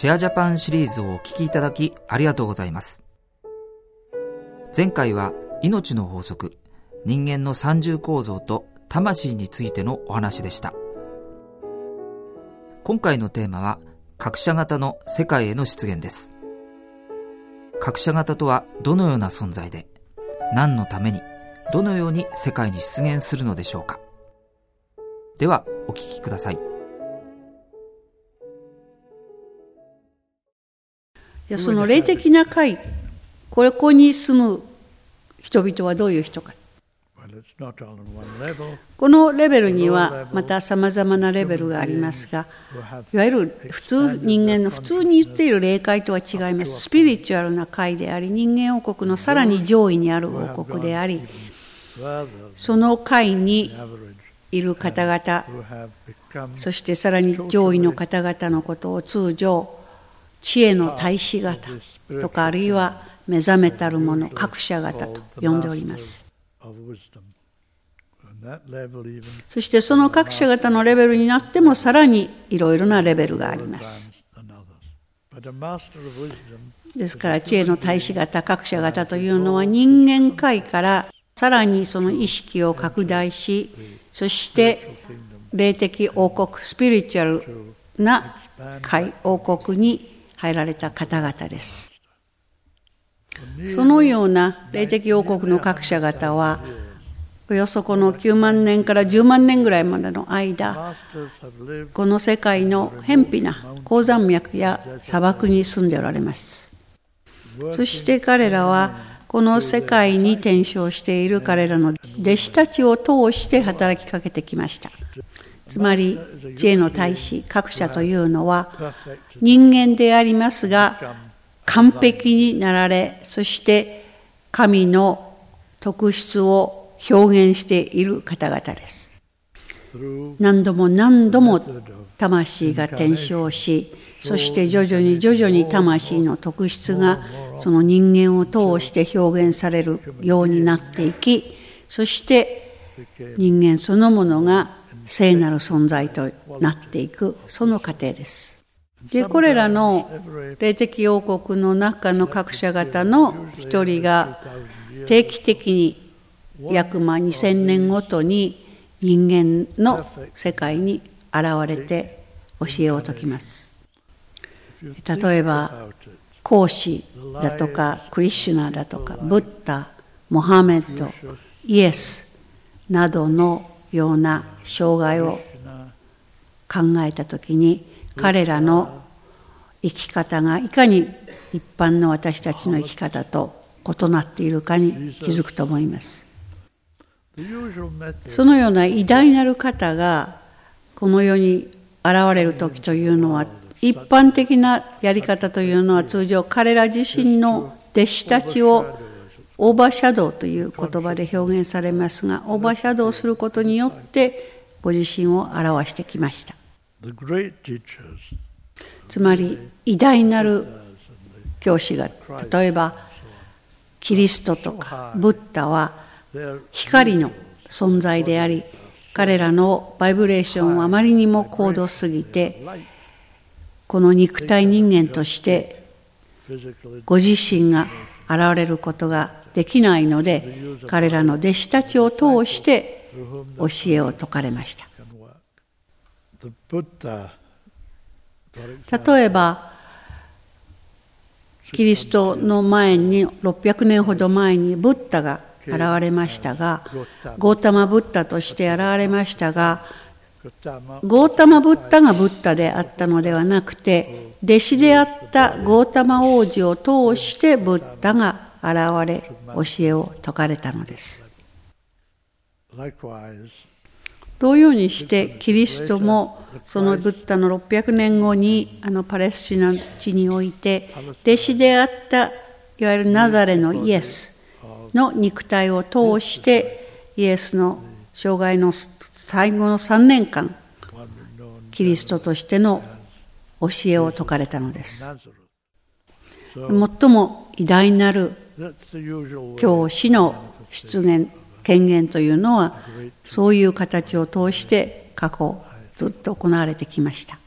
シェアジャパンシリーズをお聞きいただきありがとうございます。前回は命の法則、人間の三重構造と魂についてのお話でした。今回のテーマは、各社型の世界への出現です。各社型とはどのような存在で、何のために、どのように世界に出現するのでしょうか。では、お聞きください。じゃあその霊的な会、ここに住む人々はどういう人か。このレベルにはまたさまざまなレベルがありますがいわゆる普通人間の普通に言っている霊界とは違います。スピリチュアルな界であり人間王国のさらに上位にある王国でありその界にいる方々そしてさらに上位の方々のことを通常知恵の大使方とかあるいは目覚めたる者各社方と呼んでおりますそしてその各社型のレベルになってもさらにいろいろなレベルがあります。ですから知恵の大使型各社型というのは人間界からさらにその意識を拡大しそして霊的王国スピリチュアルな界王国に入られた方々です。そのような霊的王国の各社型はおよそこの9万年から10万年ぐらいまでの間この世界の偏僻な高山脈や砂漠に住んでおられますそして彼らはこの世界に転生している彼らの弟子たちを通して働きかけてきましたつまり知恵の大使各社というのは人間でありますが完璧になられそして神の特質を表現している方々です。何度も何度も魂が転生し、そして徐々に徐々に魂の特質がその人間を通して表現されるようになっていき、そして人間そのものが聖なる存在となっていく、その過程です。で、これらの霊的王国の中の各社方の一人が定期的に約ま2000年ごとに人間の世界に現れて教えを説きます例えば孔子だとかクリシュナだとかブッダモハメッドイエスなどのような障害を考えた時に彼らの生き方がいかに一般の私たちの生き方と異なっているかに気づくと思います。そのような偉大なる方がこの世に現れる時というのは一般的なやり方というのは通常彼ら自身の弟子たちをオーバーシャドウという言葉で表現されますがオーバーシャドウすることによってご自身を表してきました。つまり偉大なる教師が例えばキリストとかブッダは光の存在であり彼らのバイブレーションはあまりにも高度すぎてこの肉体人間としてご自身が現れることができないので彼らの弟子たちを通して教えを説かれました。例えばキリストの前に600年ほど前にブッダが現れましたがゴータマ・ブッダとして現れましたがゴータマ・ブッダがブッダであったのではなくて弟子であったゴータマ王子を通してブッダが現れ教えを説かれたのです。同様にしてキリストもそのブッダの600年後にあのパレスチナ地において弟子であったいわゆるナザレのイエスの肉体を通してイエスの生涯の最後の3年間キリストとしての教えを説かれたのです最も偉大なる教師の出現権限というのはそういう形を通して過去ずっと行われてきました。